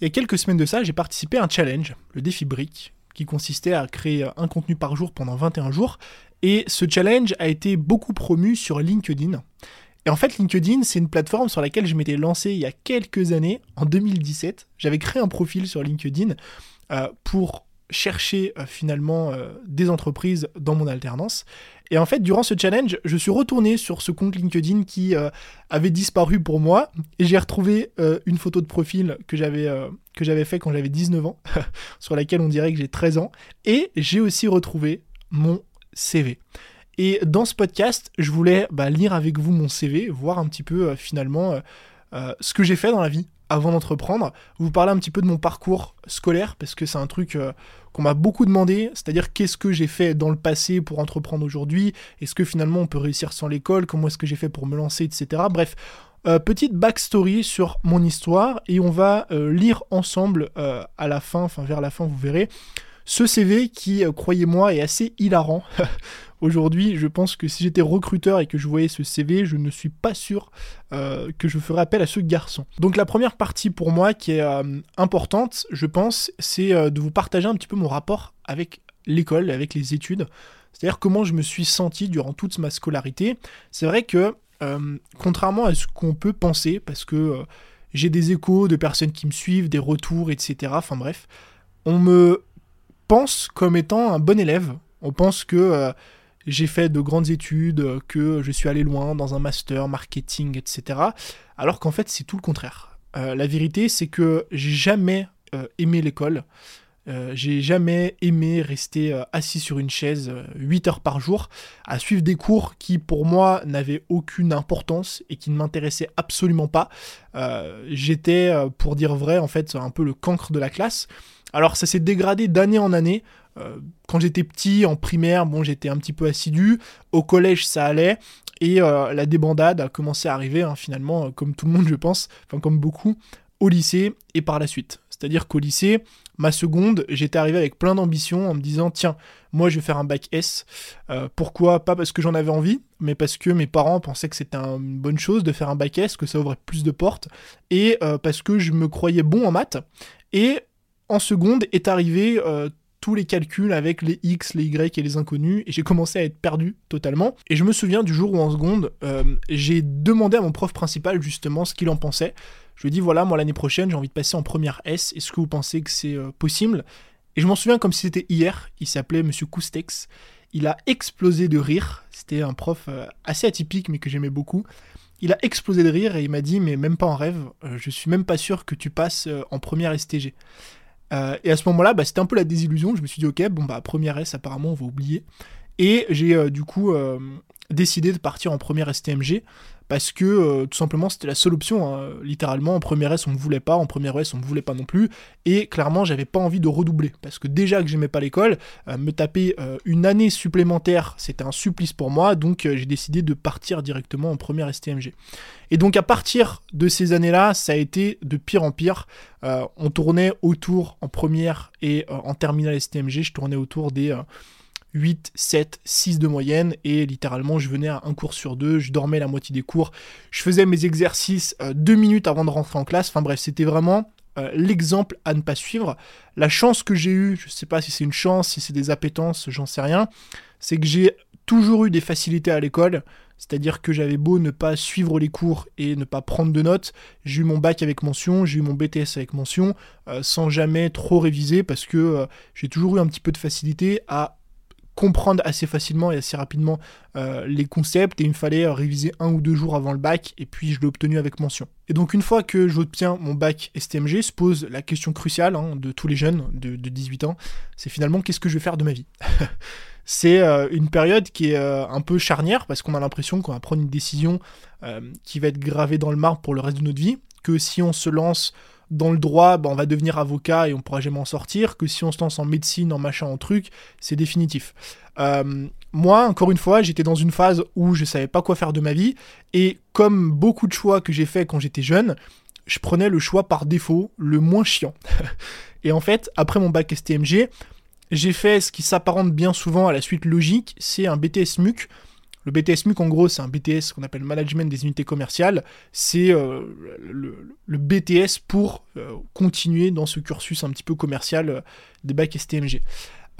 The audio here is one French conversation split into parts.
Il y a quelques semaines de ça, j'ai participé à un challenge, le défi Brick, qui consistait à créer un contenu par jour pendant 21 jours. Et ce challenge a été beaucoup promu sur LinkedIn. Et en fait, LinkedIn, c'est une plateforme sur laquelle je m'étais lancé il y a quelques années, en 2017. J'avais créé un profil sur LinkedIn euh, pour chercher euh, finalement euh, des entreprises dans mon alternance. Et en fait, durant ce challenge, je suis retourné sur ce compte LinkedIn qui euh, avait disparu pour moi et j'ai retrouvé une photo de profil que j'avais que fait quand j'avais 19 ans, sur laquelle on dirait que j'ai 13 ans. Et j'ai aussi retrouvé mon CV. Et dans ce podcast, je voulais bah, lire avec vous mon CV, voir un petit peu finalement ce que j'ai fait dans la vie, avant d'entreprendre, vous parler un petit peu de mon parcours scolaire, parce que c'est un truc euh, qu'on m'a beaucoup demandé, c'est-à-dire qu'est-ce que j'ai fait dans le passé pour entreprendre aujourd'hui, est-ce que finalement on peut réussir sans l'école, comment est-ce que j'ai fait pour me lancer, etc. Bref, euh, petite backstory sur mon histoire, et on va euh, lire ensemble à la fin, enfin vers la fin vous verrez, ce CV qui, croyez-moi, est assez hilarant. Aujourd'hui, je pense que si j'étais recruteur et que je voyais ce CV, je ne suis pas sûr euh, que je ferais appel à ce garçon. Donc la première partie pour moi qui est euh, importante, je pense, c'est euh, de vous partager un petit peu mon rapport avec l'école, avec les études. C'est-à-dire comment je me suis senti durant toute ma scolarité. C'est vrai que, contrairement à ce qu'on peut penser, parce que j'ai des échos de personnes qui me suivent, des retours, etc. Enfin bref, on me pense comme étant un bon élève. On pense que j'ai fait de grandes études, que je suis allé loin dans un master, marketing, etc. Alors qu'en fait, c'est tout le contraire. Euh, la vérité, c'est que j'ai jamais euh, aimé l'école. Euh, j'ai jamais aimé rester assis sur une chaise 8 heures par jour à suivre des cours qui pour moi n'avaient aucune importance et qui ne m'intéressaient absolument pas. J'étais, pour dire vrai, en fait, un peu le cancre de la classe. Alors ça s'est dégradé d'année en année. Euh, quand j'étais petit, en primaire, bon, j'étais un petit peu assidu. Au collège, ça allait. Et euh, la débandade a commencé à arriver, hein, finalement, euh, comme tout le monde, je pense, enfin, comme beaucoup, au lycée et par la suite. C'est-à-dire qu'au lycée, ma seconde, j'étais arrivé avec plein d'ambition en me disant tiens, moi je vais faire un bac S. pourquoi? Pas parce que j'en avais envie, mais parce que mes parents pensaient que c'était une bonne chose de faire un bac S, que ça ouvrait plus de portes, et parce que je me croyais bon en maths. Et en seconde est arrivé tous les calculs avec les X, les Y et les inconnus, et j'ai commencé à être perdu totalement. Et je me souviens du jour où en seconde, euh, j'ai demandé à mon prof principal justement ce qu'il en pensait. Je lui ai dit voilà, moi l'année prochaine j'ai envie de passer en première S, est-ce que vous pensez que c'est euh, possible? Et je m'en souviens comme si c'était hier, il s'appelait Monsieur Koustex. Il a explosé de rire, c'était un prof euh, assez atypique mais que j'aimais beaucoup. Il a explosé de rire et il m'a dit mais même pas en rêve, je suis même pas sûr que tu passes en première STG. Euh, et à ce moment-là, bah, c'était un peu la désillusion. Je me suis dit, ok, bon, bah, première S, apparemment, on va oublier. Et j'ai euh, du coup euh, décidé de partir en première STMG parce que euh, tout simplement c'était la seule option. Hein. Littéralement, en première S on ne voulait pas, en première S on ne voulait pas non plus, et clairement j'avais pas envie de redoubler parce que déjà que j'aimais pas l'école, euh, me taper euh, une année supplémentaire c'était un supplice pour moi, donc j'ai décidé de partir directement en première STMG. Et donc à partir de ces années-là, ça a été de pire en pire. on tournait autour en première et en terminale STMG, je tournais autour des 8, 7, 6 de moyenne et littéralement je venais à un cours sur deux, je dormais la moitié des cours, je faisais mes exercices euh, deux minutes avant de rentrer en classe, enfin bref c'était vraiment euh, l'exemple à ne pas suivre. La chance que j'ai eue, je sais pas si c'est une chance, si c'est des appétences, j'en sais rien, c'est que j'ai toujours eu des facilités à l'école, c'est-à-dire que j'avais beau ne pas suivre les cours et ne pas prendre de notes, j'ai eu mon bac avec mention, j'ai eu mon BTS avec mention, euh, sans jamais trop réviser parce que j'ai toujours eu un petit peu de facilité à comprendre assez facilement et assez rapidement euh, les concepts et il me fallait euh, réviser un ou deux jours avant le bac et puis je l'ai obtenu avec mention. Et donc une fois que j'obtiens mon bac STMG, se pose la question cruciale hein, de tous les jeunes de, 18 ans, c'est finalement qu'est-ce que je vais faire de ma vie? C'est euh, une période qui est un peu charnière parce qu'on a l'impression qu'on va prendre une décision qui va être gravée dans le marbre pour le reste de notre vie, que si on se lance dans le droit, bah, on va devenir avocat et on pourra jamais en sortir, que si on se lance en médecine, en machin, en truc, c'est définitif. Euh, moi, encore une fois, j'étais dans une phase où je savais pas quoi faire de ma vie, et comme beaucoup de choix que j'ai fait quand j'étais jeune, je prenais le choix par défaut, le moins chiant. et en fait, après mon bac STMG, j'ai fait ce qui s'apparente bien souvent à la suite logique, c'est un BTS MUC, Le BTS MUC, en gros, c'est un BTS qu'on appelle Management des unités commerciales. C'est euh, le, BTS pour euh, continuer dans ce cursus un petit peu commercial euh, des bacs STMG.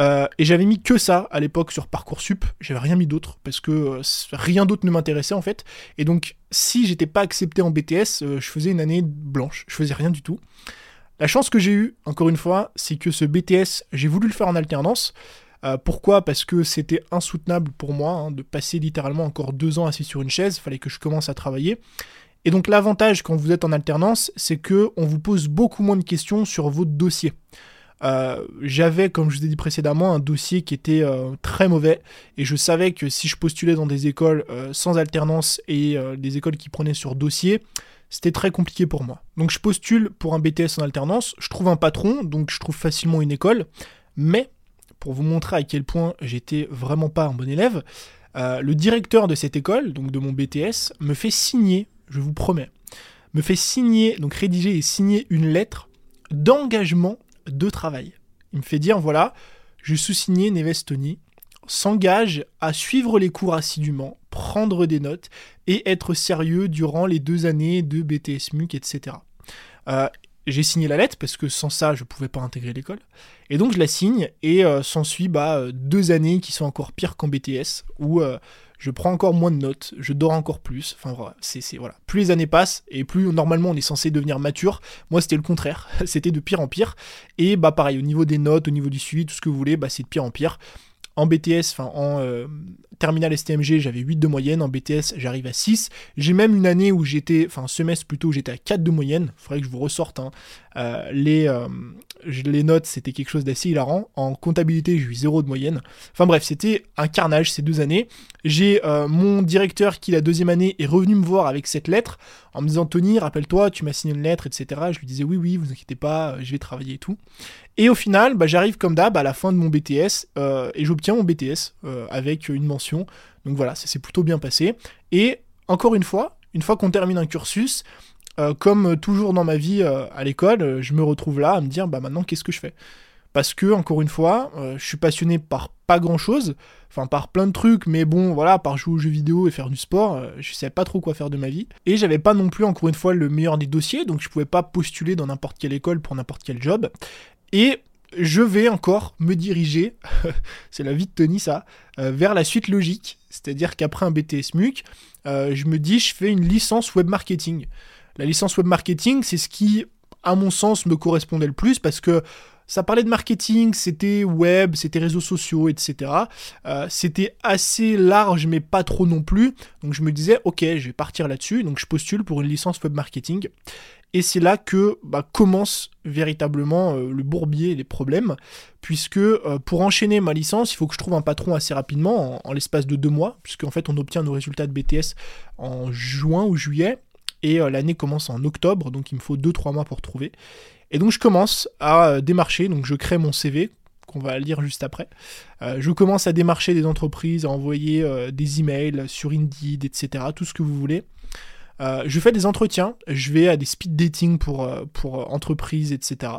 et j'avais mis que ça à l'époque sur Parcoursup, j'avais rien mis d'autre parce que rien d'autre ne m'intéressait en fait. Et donc, si j'étais pas accepté en BTS, je faisais une année blanche, je faisais rien du tout. La chance que j'ai eue, encore une fois, c'est que ce BTS, j'ai voulu le faire en alternance. Euh, pourquoi? Parce que c'était insoutenable pour moi hein, de passer littéralement encore deux ans assis sur une chaise. Il fallait que je commence à travailler. Et donc l'avantage quand vous êtes en alternance, c'est que on vous pose beaucoup moins de questions sur votre dossier. Euh, j'avais, comme je vous ai dit précédemment, un dossier qui était euh, très mauvais et je savais que si je postulais dans des écoles sans alternance et des écoles qui prenaient sur dossier, c'était très compliqué pour moi. Donc je postule pour un BTS en alternance, je trouve un patron, donc je trouve facilement une école, mais pour vous montrer à quel point j'étais vraiment pas un bon élève, euh, le directeur de cette école, donc de mon BTS, me fait signer, je vous promets, me fait signer, donc rédiger et signer une lettre d'engagement de travail. Il me fait dire voilà, je sous-signé Neves Tony, s'engage à suivre les cours assidûment, prendre des notes et être sérieux durant les deux années de BTS MUC, etc j'ai signé la lettre parce que sans ça, je pouvais pas intégrer l'école. Et donc je la signe et euh, s'ensuit bah, euh, deux années qui sont encore pires qu'en BTS où euh, je prends encore moins de notes, je dors encore plus. Enfin voilà, c'est voilà. Plus les années passent et plus normalement on est censé devenir mature. Moi c'était le contraire, c'était de pire en pire. Et bah pareil au niveau des notes, au niveau du suivi, tout ce que vous voulez, bah c'est de pire en pire. En BTS, enfin en euh, terminal STMG, j'avais 8 de moyenne. En BTS, j'arrive à 6. J'ai même une année où j'étais, enfin semestre plutôt, où j'étais à 4 de moyenne. Il faudrait que je vous ressorte hein. euh, les, euh, les notes, c'était quelque chose d'assez hilarant. En comptabilité, j'ai eu 0 de moyenne. Enfin bref, c'était un carnage ces deux années. J'ai mon directeur qui, la deuxième année, est revenu me voir avec cette lettre en me disant Tony, rappelle-toi, tu m'as signé une lettre, etc. Je lui disais oui, oui, vous inquiétez pas, je vais travailler et tout. Et au final, bah, j'arrive comme d'hab à la fin de mon BTS euh, et j'obtiens mon BTS euh, avec une mention. Donc voilà, ça s'est plutôt bien passé. Et encore une fois, une fois qu'on termine un cursus, euh, comme toujours dans ma vie à l'école, je me retrouve là à me dire bah maintenant qu'est-ce que je fais? Parce que encore une fois, je suis passionné par pas grand chose, enfin par plein de trucs, mais bon voilà, par jouer aux jeux vidéo et faire du sport, je savais pas trop quoi faire de ma vie. Et j'avais pas non plus encore une fois le meilleur des dossiers, donc je pouvais pas postuler dans n'importe quelle école pour n'importe quel job. Et je vais encore me diriger, c'est la vie de Tony ça, euh, vers la suite logique. C'est-à-dire qu'après un BTS MUC, euh, je me dis je fais une licence web marketing. La licence web marketing, c'est ce qui, à mon sens, me correspondait le plus parce que ça parlait de marketing, c'était web, c'était réseaux sociaux, etc. Euh, c'était assez large, mais pas trop non plus. Donc je me disais, ok, je vais partir là-dessus. Donc je postule pour une licence web marketing. Et c'est là que bah, commence véritablement euh, le bourbier et les problèmes, puisque euh, pour enchaîner ma licence, il faut que je trouve un patron assez rapidement, en, l'espace de deux mois, puisqu'en fait on obtient nos résultats de BTS en juin ou juillet, et euh, l'année commence en octobre, donc il me faut 2-3 mois pour trouver. Et donc je commence à démarcher, donc je crée mon CV, qu'on va lire juste après. je commence à démarcher des entreprises, à envoyer des emails sur Indeed, etc., tout ce que vous voulez. Euh, je fais des entretiens, je vais à des speed dating pour, euh, entreprises, etc.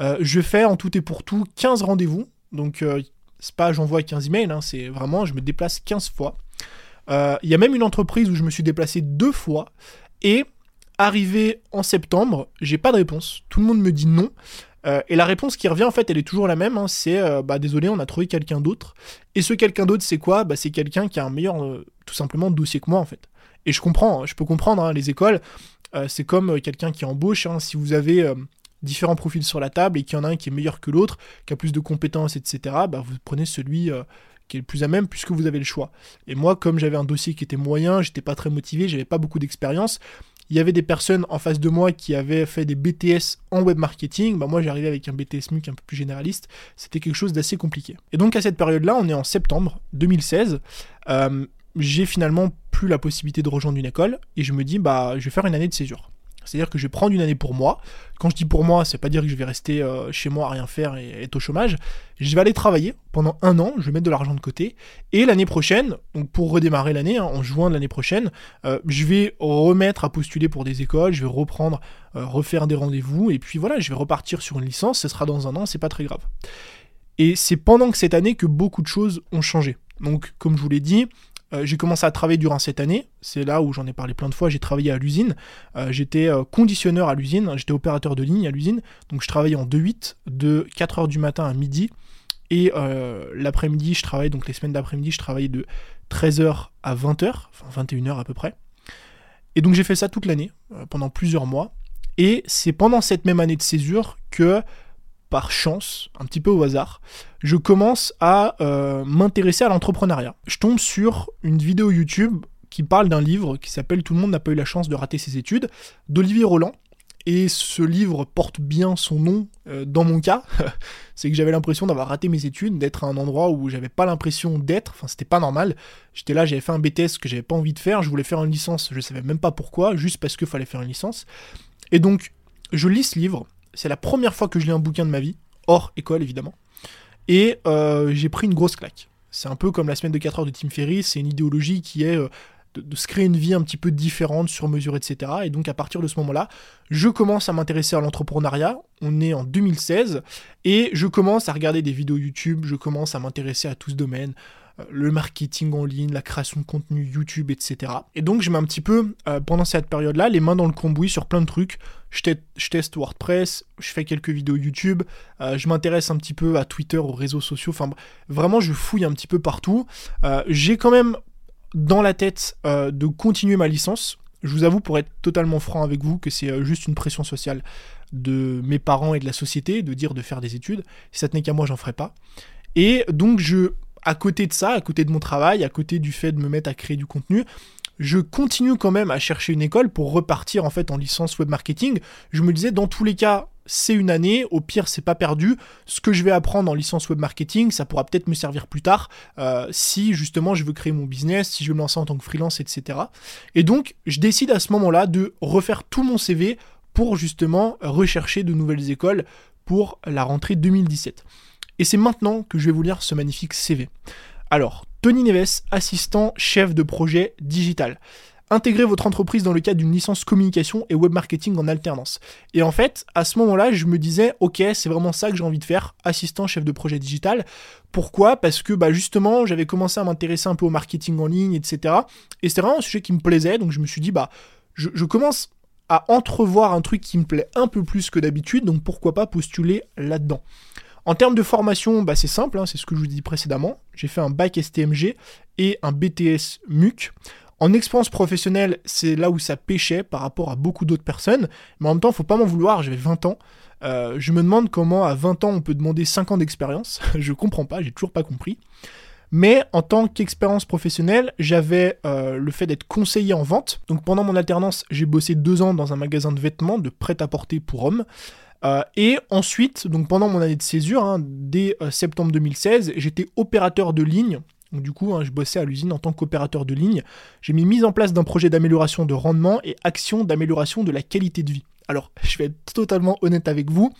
Euh, je fais en tout et pour tout 15 rendez-vous. Donc, c'est pas j'envoie 15 emails, hein, c'est vraiment je me déplace 15 fois. Il y a même une entreprise où je me suis déplacé deux fois. Et arrivé en septembre, j'ai pas de réponse. Tout le monde me dit non. et la réponse qui revient, en fait, elle est toujours la même. Hein, c'est bah désolé, on a trouvé quelqu'un d'autre. Et ce quelqu'un d'autre, c'est quoi? Bah, C'est quelqu'un qui a un meilleur, tout simplement, dossier que moi, en fait. Et je comprends, hein, je peux comprendre, hein, les écoles, euh, c'est comme euh, quelqu'un qui embauche, si vous avez euh, différents profils sur la table et qu'il y en a un qui est meilleur que l'autre, qui a plus de compétences, etc., bah, vous prenez celui qui est le plus à même puisque vous avez le choix. Et moi, comme j'avais un dossier qui était moyen, j'étais pas très motivé, j'avais pas beaucoup d'expérience, il y avait des personnes en face de moi qui avaient fait des BTS en web marketing. Bah moi, j'arrivais avec un BTS MUC un peu plus généraliste. C'était quelque chose d'assez compliqué. Et donc, à cette période-là, on est en septembre 2016 j'ai finalement plus la possibilité de rejoindre une école et je me dis bah je vais faire une année de césure. C'est-à-dire que je vais prendre une année pour moi. Quand je dis pour moi, c'est pas dire que je vais rester euh, chez moi à rien faire et être au chômage. Je vais aller travailler pendant un an, je vais mettre de l'argent de côté. Et l'année prochaine, donc pour redémarrer l'année, hein, en juin de l'année prochaine, euh, je vais remettre à postuler pour des écoles, je vais reprendre, euh, refaire des rendez-vous, et puis voilà, je vais repartir sur une licence, ce sera dans un an, c'est pas très grave. Et c'est pendant que cette année que beaucoup de choses ont changé. Donc, comme je vous l'ai dit, euh, j'ai commencé à travailler durant cette année. C'est là où j'en ai parlé plein de fois. J'ai travaillé à l'usine. Euh, j'étais euh, conditionneur à l'usine. J'étais opérateur de ligne à l'usine. Donc je travaillais en 2-8 de 4h du matin à midi. Et l'après-midi, je travaillais, donc les semaines d'après-midi, je travaillais de 13h à 20h, enfin 21h à peu près. Et donc j'ai fait ça toute l'année, pendant plusieurs mois. Et c'est pendant cette même année de césure que par chance, un petit peu au hasard, je commence à euh, m'intéresser à l'entrepreneuriat. Je tombe sur une vidéo YouTube qui parle d'un livre qui s'appelle Tout le monde n'a pas eu la chance de rater ses études, d'Olivier Roland. Et ce livre porte bien son nom euh, dans mon cas. c'est que j'avais l'impression d'avoir raté mes études, d'être à un endroit où j'avais pas l'impression d'être. Enfin, c'était pas normal. J'étais là, j'avais fait un BTS que j'avais pas envie de faire. Je voulais faire une licence, je savais même pas pourquoi, juste parce qu'il fallait faire une licence. Et donc, je lis ce livre c'est la première fois que je lis un bouquin de ma vie, hors école évidemment. Et euh, j'ai pris une grosse claque. C'est un peu comme la semaine de 4 heures de Tim Ferriss, c'est une idéologie qui est euh, de, se créer une vie un petit peu différente, sur mesure, etc. Et donc à partir de ce moment-là, je commence à m'intéresser à l'entrepreneuriat. On est en 2016 et je commence à regarder des vidéos YouTube, je commence à m'intéresser à tout ce domaine, le marketing en ligne, la création de contenu YouTube, etc. Et donc je mets un petit peu, euh, pendant cette période-là, les mains dans le cambouis sur plein de trucs. Je, teste WordPress, je fais quelques vidéos YouTube, euh, je m'intéresse un petit peu à Twitter, aux réseaux sociaux, enfin vraiment je fouille un petit peu partout. J'ai quand même dans la tête de continuer ma licence. Je vous avoue, pour être totalement franc avec vous, que c'est juste une pression sociale de mes parents et de la société de dire de faire des études. Si ça tenait qu'à moi, j'en ferais pas. Et donc je à côté de ça, à côté de mon travail, à côté du fait de me mettre à créer du contenu, je continue quand même à chercher une école pour repartir en fait en licence web marketing. Je me disais dans tous les cas, c'est une année, au pire c'est pas perdu. Ce que je vais apprendre en licence web marketing, ça pourra peut-être me servir plus tard euh, si justement je veux créer mon business, si je veux me lancer en tant que freelance, etc. Et donc je décide à ce moment-là de refaire tout mon CV pour justement rechercher de nouvelles écoles pour la rentrée 2017. Et c'est maintenant que je vais vous lire ce magnifique CV. Alors, Tony Neves, assistant chef de projet digital. Intégrez votre entreprise dans le cadre d'une licence communication et web marketing en alternance. Et en fait, à ce moment-là, je me disais, ok, c'est vraiment ça que j'ai envie de faire, assistant chef de projet digital. Pourquoi? Parce que bah, justement, j'avais commencé à m'intéresser un peu au marketing en ligne, etc. Et c'était vraiment un sujet qui me plaisait, donc je me suis dit, bah, je, je commence à entrevoir un truc qui me plaît un peu plus que d'habitude, donc pourquoi pas postuler là-dedans. En termes de formation, bah c'est simple, hein, c'est ce que je vous dis précédemment. J'ai fait un bac STMG et un BTS MUC. En expérience professionnelle, c'est là où ça pêchait par rapport à beaucoup d'autres personnes. Mais en même temps, faut pas m'en vouloir, j'avais 20 ans. Euh, je me demande comment à 20 ans on peut demander 5 ans d'expérience. je comprends pas, j'ai toujours pas compris. Mais en tant qu'expérience professionnelle, j'avais euh, le fait d'être conseiller en vente. Donc pendant mon alternance, j'ai bossé deux ans dans un magasin de vêtements de prêt-à-porter pour hommes. Euh, et ensuite, donc pendant mon année de césure, hein, dès euh, septembre 2016, j'étais opérateur de ligne. Donc du coup, hein, je bossais à l'usine en tant qu'opérateur de ligne. J'ai mis mise en place d'un projet d'amélioration de rendement et action d'amélioration de la qualité de vie. Alors, je vais être totalement honnête avec vous.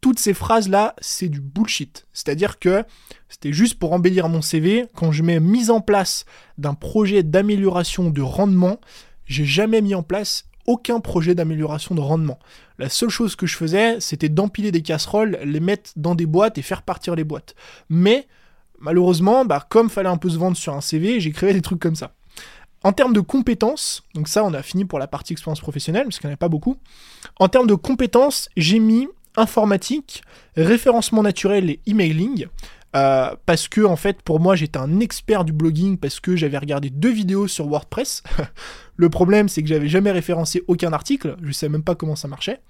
Toutes ces phrases-là, c'est du bullshit. C'est-à-dire que c'était juste pour embellir mon CV. Quand je mets mise en place d'un projet d'amélioration de rendement, j'ai jamais mis en place aucun projet d'amélioration de rendement. La seule chose que je faisais, c'était d'empiler des casseroles, les mettre dans des boîtes et faire partir les boîtes. Mais malheureusement, bah, comme fallait un peu se vendre sur un CV, créé des trucs comme ça. En termes de compétences, donc ça on a fini pour la partie expérience professionnelle, parce qu'il n'y en a pas beaucoup. En termes de compétences, j'ai mis informatique, référencement naturel et emailing. Euh, parce que en fait pour moi j'étais un expert du blogging parce que j'avais regardé deux vidéos sur WordPress. le problème c'est que j'avais jamais référencé aucun article, je savais même pas comment ça marchait.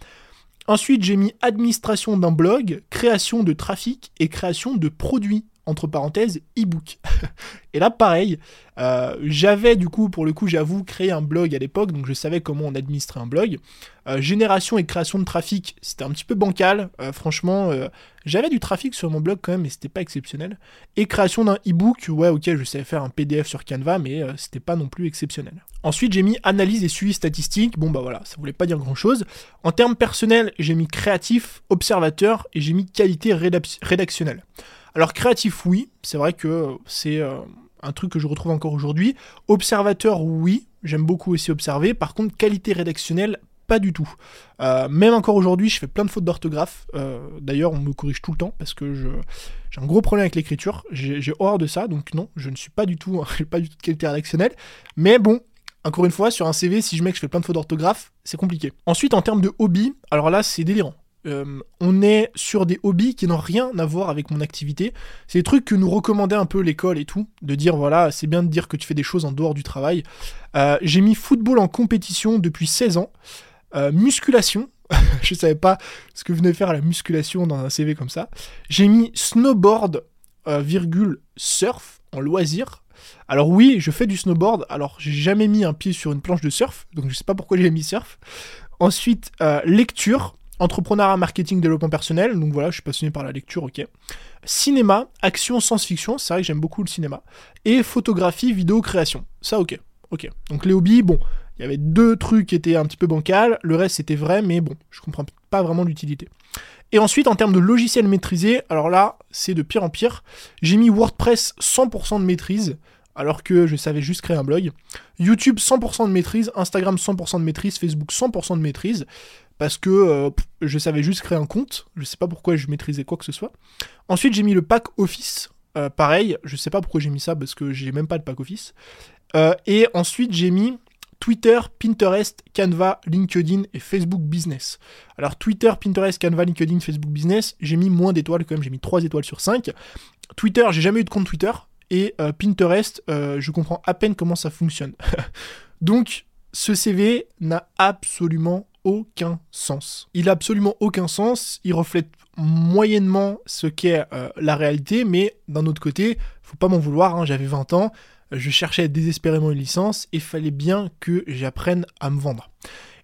Ensuite j'ai mis administration d'un blog, création de trafic et création de produits entre parenthèses, e-book. et là, pareil, euh, j'avais du coup, pour le coup, j'avoue, créé un blog à l'époque, donc je savais comment on administrait un blog. Euh, génération et création de trafic, c'était un petit peu bancal. Euh, franchement, j'avais du trafic sur mon blog quand même, mais c'était pas exceptionnel. Et création d'un e-book, ouais, ok, je savais faire un PDF sur Canva, mais c'était pas non plus exceptionnel. Ensuite, j'ai mis analyse et suivi statistique. Bon, bah voilà, ça voulait pas dire grand chose. En termes personnels, j'ai mis créatif, observateur et j'ai mis qualité rédactionnelle. Alors créatif, oui, c'est vrai que c'est euh, un truc que je retrouve encore aujourd'hui. Observateur, oui, j'aime beaucoup aussi observer. Par contre, qualité rédactionnelle, pas du tout. Euh, même encore aujourd'hui, je fais plein de fautes d'orthographe. Euh, d'ailleurs, on me corrige tout le temps parce que j'ai un gros problème avec l'écriture. J'ai horreur de ça, donc non, je ne suis pas du tout, pas du tout de qualité rédactionnelle. Mais bon, encore une fois, sur un CV, si je mets que je fais plein de fautes d'orthographe, c'est compliqué. Ensuite, en termes de hobby, alors là, c'est délirant. Euh, on est sur des hobbies qui n'ont rien à voir avec mon activité. C'est des trucs que nous recommandait un peu l'école et tout, de dire voilà, c'est bien de dire que tu fais des choses en dehors du travail. Euh, j'ai mis football en compétition depuis 16 ans. Euh, musculation, je savais pas ce que venait faire la musculation dans un CV comme ça. J'ai mis snowboard, virgule, surf en loisir. Alors oui, je fais du snowboard, alors j'ai jamais mis un pied sur une planche de surf, donc je sais pas pourquoi j'ai mis surf. Ensuite, lecture, entrepreneuriat, marketing, développement personnel. Donc voilà, je suis passionné par la lecture, ok. Cinéma, action, science-fiction. C'est vrai que j'aime beaucoup le cinéma. Et photographie, vidéo, création. Ça, ok. Ok. Donc les hobbies, bon, il y avait deux trucs qui étaient un petit peu bancals. Le reste, c'était vrai, mais bon, je comprends pas vraiment l'utilité. Et ensuite, en termes de logiciel maîtrisé, alors là, c'est de pire en pire. J'ai mis WordPress 100% de maîtrise alors que je savais juste créer un blog. YouTube 100% de maîtrise, Instagram 100% de maîtrise, Facebook 100% de maîtrise parce que euh, je savais juste créer un compte, je sais pas pourquoi je maîtrisais quoi que ce soit. Ensuite, j'ai mis le pack Office, euh, pareil, je sais pas pourquoi j'ai mis ça parce que j'ai même pas de pack Office. Euh, et ensuite, j'ai mis Twitter, Pinterest, Canva, LinkedIn et Facebook Business. Alors Twitter, Pinterest, Canva, LinkedIn, Facebook Business, j'ai mis moins d'étoiles quand même, j'ai mis 3 étoiles sur 5. Twitter, j'ai jamais eu de compte Twitter. Et Pinterest, je comprends à peine comment ça fonctionne. Donc, ce CV n'a absolument aucun sens. Il a absolument aucun sens, il reflète moyennement ce qu'est euh, la réalité, mais d'un autre côté, faut pas m'en vouloir, hein, j'avais 20 ans, je cherchais désespérément une licence et fallait bien que j'apprenne à me vendre.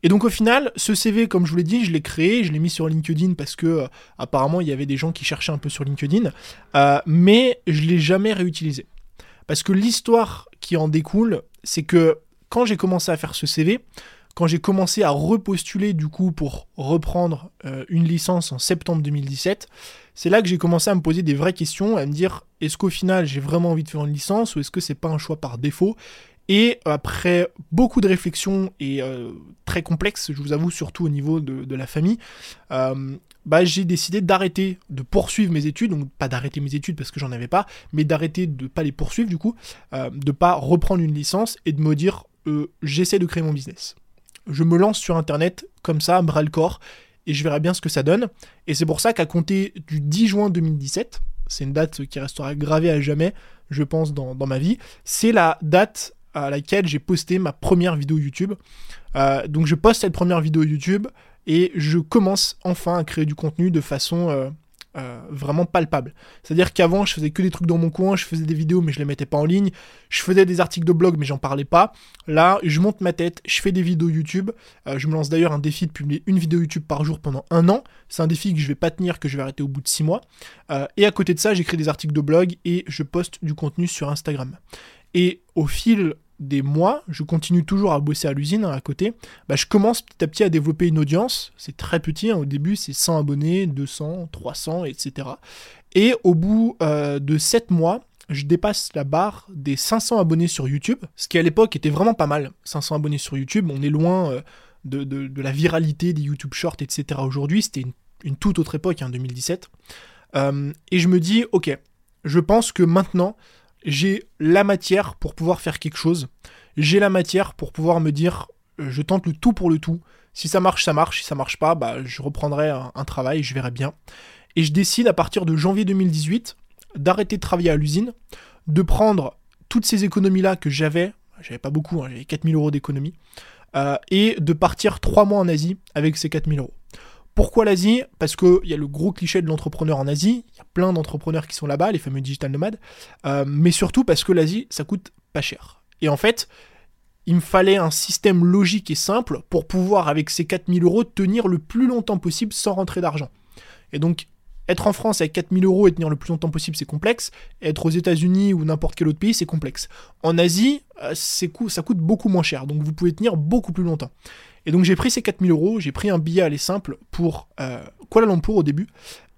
Et donc au final, ce CV, comme je vous l'ai dit, je l'ai créé, je l'ai mis sur LinkedIn parce que euh, apparemment il y avait des gens qui cherchaient un peu sur LinkedIn, euh, mais je l'ai jamais réutilisé. Parce que l'histoire qui en découle, c'est que quand j'ai commencé à faire ce CV, quand j'ai commencé à repostuler du coup pour reprendre euh, une licence en septembre 2017, c'est là que j'ai commencé à me poser des vraies questions, à me dire est-ce qu'au final j'ai vraiment envie de faire une licence ou est-ce que c'est pas un choix par défaut? Et après beaucoup de réflexions et euh, très complexes, je vous avoue, surtout au niveau de, la famille, euh, bah, j'ai décidé d'arrêter de poursuivre mes études, donc pas d'arrêter mes études parce que j'en avais pas, mais d'arrêter de pas les poursuivre du coup, euh, de pas reprendre une licence et de me dire j'essaie de créer mon business je me lance sur Internet comme ça, bras le corps, et je verrai bien ce que ça donne. Et c'est pour ça qu'à compter du 10 juin 2017, c'est une date qui restera gravée à jamais, je pense, dans, ma vie, c'est la date à laquelle j'ai posté ma première vidéo YouTube. Euh, donc je poste cette première vidéo YouTube et je commence enfin à créer du contenu de façon euh, euh, vraiment palpable. C'est-à-dire qu'avant, je faisais que des trucs dans mon coin, je faisais des vidéos mais je les mettais pas en ligne, je faisais des articles de blog mais j'en parlais pas. Là, je monte ma tête, je fais des vidéos YouTube. Je me lance d'ailleurs un défi de publier une vidéo YouTube par jour pendant un an. C'est un défi que je vais pas tenir, que je vais arrêter au bout de six mois. Et à côté de ça, j'écris des articles de blog et je poste du contenu sur Instagram. Et au fil des mois, je continue toujours à bosser à l'usine hein, à côté, bah, je commence petit à petit à développer une audience. C'est très petit, hein, au début c'est 100 abonnés, 200, 300, etc. Et au bout euh, de 7 mois, je dépasse la barre des 500 abonnés sur YouTube, ce qui à l'époque était vraiment pas mal. 500 abonnés sur YouTube, on est loin euh, de, la viralité des YouTube Shorts, etc. Aujourd'hui, c'était une, toute autre époque, en hein, 2017. Euh, et je me dis, ok, je pense que maintenant, j'ai la matière pour pouvoir faire quelque chose. J'ai la matière pour pouvoir me dire, euh, je tente le tout pour le tout. Si ça marche, ça marche. Si ça marche pas, bah, je reprendrai un, travail, je verrai bien. Et je décide à partir de janvier 2018 d'arrêter de travailler à l'usine, de prendre toutes ces économies-là que j'avais, j'avais pas beaucoup, hein, j'avais 4000 euros d'économie, euh, et de partir 3 mois en Asie avec ces 4000 euros. Pourquoi l'Asie? Parce qu'il y a le gros cliché de l'entrepreneur en Asie, il y a plein d'entrepreneurs qui sont là-bas, les fameux digital nomades, euh, mais surtout parce que l'Asie, ça coûte pas cher. Et en fait, il me fallait un système logique et simple pour pouvoir, avec ces 4000 euros, tenir le plus longtemps possible sans rentrer d'argent. Et donc, être en France avec 4000 euros et tenir le plus longtemps possible, c'est complexe. Être aux États-Unis ou n'importe quel autre pays, c'est complexe. En Asie, euh, ça coûte beaucoup moins cher, donc vous pouvez tenir beaucoup plus longtemps. Et donc j'ai pris ces 4000 euros, j'ai pris un billet aller simple pour euh, Kuala Lumpur au début,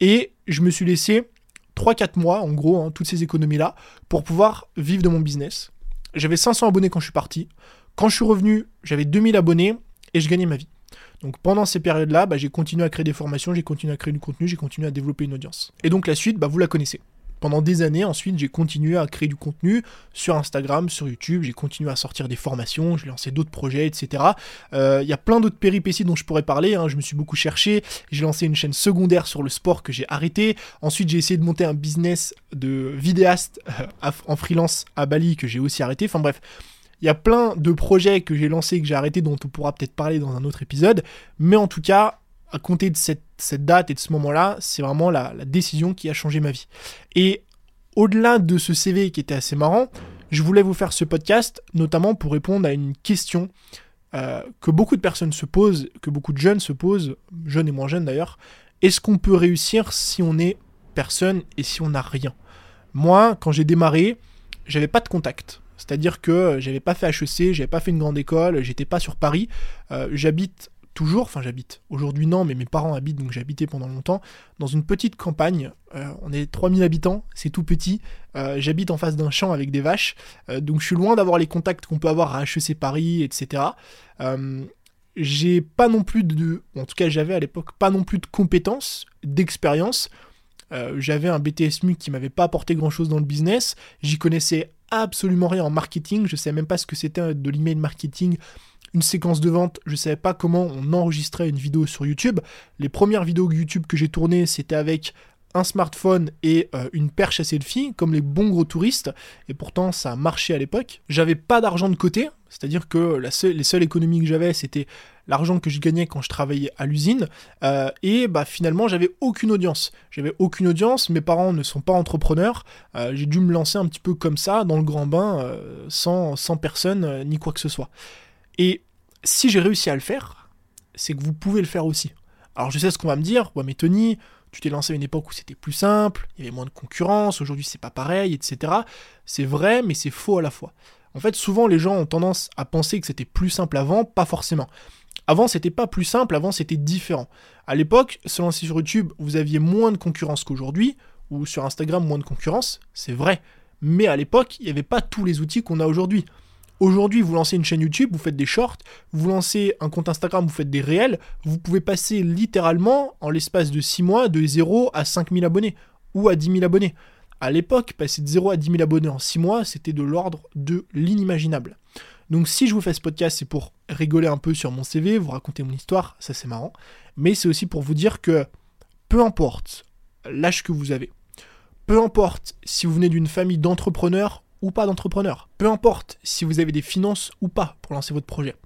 et je me suis laissé 3-4 mois, en gros, hein, toutes ces économies-là, pour pouvoir vivre de mon business. J'avais 500 abonnés quand je suis parti. Quand je suis revenu, j'avais 2000 abonnés et je gagnais ma vie. Donc pendant ces périodes-là, bah, j'ai continué à créer des formations, j'ai continué à créer du contenu, j'ai continué à développer une audience. Et donc la suite, bah, vous la connaissez. Pendant des années, ensuite, j'ai continué à créer du contenu sur Instagram, sur YouTube, j'ai continué à sortir des formations, j'ai lancé d'autres projets, etc. Il euh, y a plein d'autres péripéties dont je pourrais parler, hein. je me suis beaucoup cherché, j'ai lancé une chaîne secondaire sur le sport que j'ai arrêté, ensuite j'ai essayé de monter un business de vidéaste euh, en freelance à Bali que j'ai aussi arrêté, enfin bref, il y a plein de projets que j'ai lancés et que j'ai arrêtés dont on pourra peut-être parler dans un autre épisode, mais en tout cas, à compter de cette, date et de ce moment-là, c'est vraiment la, décision qui a changé ma vie. Et au-delà de ce CV qui était assez marrant, je voulais vous faire ce podcast notamment pour répondre à une question euh, que beaucoup de personnes se posent, que beaucoup de jeunes se posent, jeunes et moins jeunes d'ailleurs. Est-ce qu'on peut réussir si on est personne et si on n'a rien? Moi, quand j'ai démarré, j'avais pas de contact. C'est-à-dire que j'avais pas fait HEC, j'avais pas fait une grande école, j'étais pas sur Paris. Euh, j'habite toujours, enfin j'habite, aujourd'hui non, mais mes parents habitent, donc j'habitais pendant longtemps, dans une petite campagne. Euh, on est 3000 habitants, c'est tout petit. Euh, j'habite en face d'un champ avec des vaches, euh, donc je suis loin d'avoir les contacts qu'on peut avoir à HEC Paris, etc. j'ai pas non plus de, en tout cas j'avais à l'époque pas non plus de compétences, d'expérience. j'avais un BTS MUC qui m'avait pas apporté grand chose dans le business. J'y connaissais absolument rien en marketing. Je savais même pas ce que c'était de l'email marketing une séquence de vente, je savais pas comment on enregistrait une vidéo sur YouTube. Les premières vidéos YouTube que j'ai tournées, c'était avec un smartphone et euh, une perche à selfie, comme les bons gros touristes, et pourtant ça a marché à l'époque. J'avais pas d'argent de côté, c'est-à-dire que les seules économies que j'avais, c'était l'argent que je gagnais quand je travaillais à l'usine, euh, et bah finalement j'avais aucune audience. J'avais aucune audience, mes parents ne sont pas entrepreneurs, euh, j'ai dû me lancer un petit peu comme ça, dans le grand bain, sans personne, ni quoi que ce soit. Et si j'ai réussi à le faire, c'est que vous pouvez le faire aussi. Alors je sais ce qu'on va me dire, ouais mais Tony, tu t'es lancé à une époque où c'était plus simple, il y avait moins de concurrence, aujourd'hui c'est pas pareil, etc. C'est vrai, mais c'est faux à la fois. En fait, souvent les gens ont tendance à penser que c'était plus simple avant, pas forcément. Avant, c'était pas plus simple, avant c'était différent. À l'époque, se lancer sur YouTube, vous aviez moins de concurrence qu'aujourd'hui, ou sur Instagram moins de concurrence, c'est vrai. Mais à l'époque, il n'y avait pas tous les outils qu'on a aujourd'hui. Aujourd'hui, vous lancez une chaîne YouTube, vous faites des shorts, vous lancez un compte Instagram, vous faites des réels, vous pouvez passer littéralement en l'espace de 6 mois de 0 à 5000 abonnés ou à 10 000 abonnés. À l'époque, passer de 0 à 10 000 abonnés en 6 mois, c'était de l'ordre de l'inimaginable. Donc si je vous fais ce podcast, c'est pour rigoler un peu sur mon CV, vous raconter mon histoire, ça c'est marrant, mais c'est aussi pour vous dire que peu importe l'âge que vous avez, peu importe si vous venez d'une famille d'entrepreneurs ou pas d'entrepreneur. Peu importe si vous avez des finances ou pas pour lancer votre projet.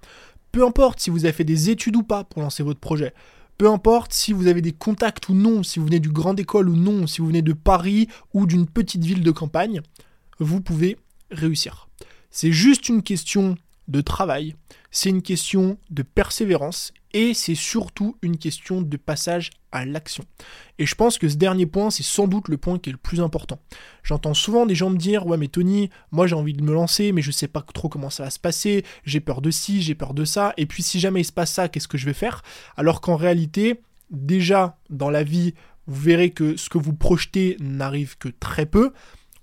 Peu importe si vous avez fait des études ou pas pour lancer votre projet. Peu importe si vous avez des contacts ou non, si vous venez du grande école ou non, si vous venez de Paris ou d'une petite ville de campagne, vous pouvez réussir. C'est juste une question de travail, c'est une question de persévérance et c'est surtout une question de passage à l'action. Et je pense que ce dernier point, c'est sans doute le point qui est le plus important. J'entends souvent des gens me dire Ouais, mais Tony, moi j'ai envie de me lancer, mais je sais pas trop comment ça va se passer, j'ai peur de ci, j'ai peur de ça, et puis si jamais il se passe ça, qu'est-ce que je vais faire? Alors qu'en réalité, déjà dans la vie, vous verrez que ce que vous projetez n'arrive que très peu.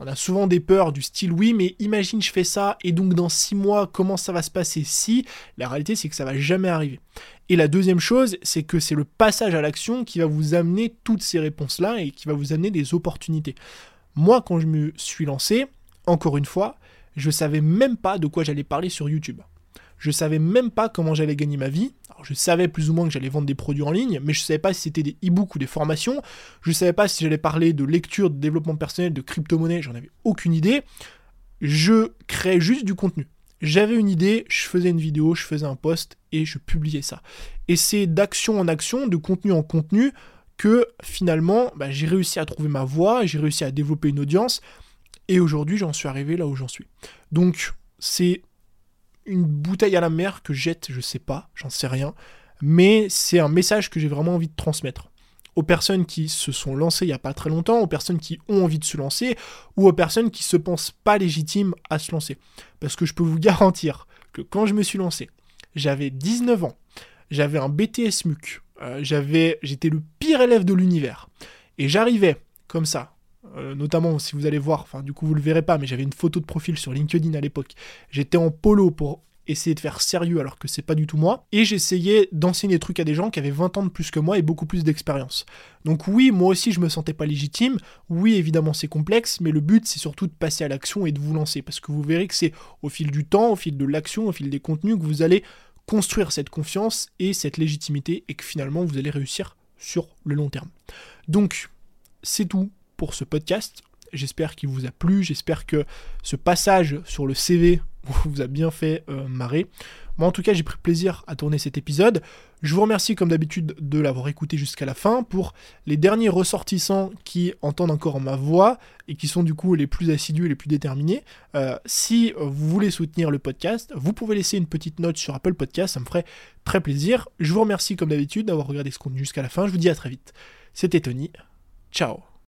On a souvent des peurs du style oui, mais imagine je fais ça et donc dans six mois comment ça va se passer si? La réalité c'est que ça va jamais arriver. Et la deuxième chose, c'est que c'est le passage à l'action qui va vous amener toutes ces réponses-là et qui va vous amener des opportunités. Moi, quand je me suis lancé, encore une fois, je savais même pas de quoi j'allais parler sur YouTube. Je savais même pas comment j'allais gagner ma vie. Je savais plus ou moins que j'allais vendre des produits en ligne, mais je savais pas si c'était des e-books ou des formations. Je savais pas si j'allais parler de lecture, de développement personnel, de crypto-monnaie, j'en avais aucune idée. Je créais juste du contenu. J'avais une idée, je faisais une vidéo, je faisais un post et je publiais ça. Et c'est d'action en action, de contenu en contenu, que finalement bah, j'ai réussi à trouver ma voie, j'ai réussi à développer une audience, et aujourd'hui j'en suis arrivé là où j'en suis. Donc c'est une bouteille à la mer que jette, je sais pas, j'en sais rien, mais c'est un message que j'ai vraiment envie de transmettre aux personnes qui se sont lancées il n'y a pas très longtemps, aux personnes qui ont envie de se lancer, ou aux personnes qui se pensent pas légitimes à se lancer. Parce que je peux vous garantir que quand je me suis lancé, j'avais 19 ans, j'avais un BTS MUC, euh, j'étais le pire élève de l'univers, et j'arrivais comme ça, euh, notamment si vous allez voir, enfin du coup vous le verrez pas, mais j'avais une photo de profil sur LinkedIn à l'époque. J'étais en polo pour essayer de faire sérieux alors que c'est pas du tout moi, et j'essayais d'enseigner des trucs à des gens qui avaient 20 ans de plus que moi et beaucoup plus d'expérience. Donc oui, moi aussi je me sentais pas légitime, oui évidemment c'est complexe, mais le but c'est surtout de passer à l'action et de vous lancer, parce que vous verrez que c'est au fil du temps, au fil de l'action, au fil des contenus que vous allez construire cette confiance et cette légitimité et que finalement vous allez réussir sur le long terme. Donc c'est tout pour ce podcast. J'espère qu'il vous a plu, j'espère que ce passage sur le CV vous a bien fait euh, marrer. Moi en tout cas j'ai pris plaisir à tourner cet épisode. Je vous remercie comme d'habitude de l'avoir écouté jusqu'à la fin. Pour les derniers ressortissants qui entendent encore ma voix et qui sont du coup les plus assidus et les plus déterminés, euh, si vous voulez soutenir le podcast, vous pouvez laisser une petite note sur Apple Podcast, ça me ferait très plaisir. Je vous remercie comme d'habitude d'avoir regardé ce contenu jusqu'à la fin. Je vous dis à très vite. C'était Tony. Ciao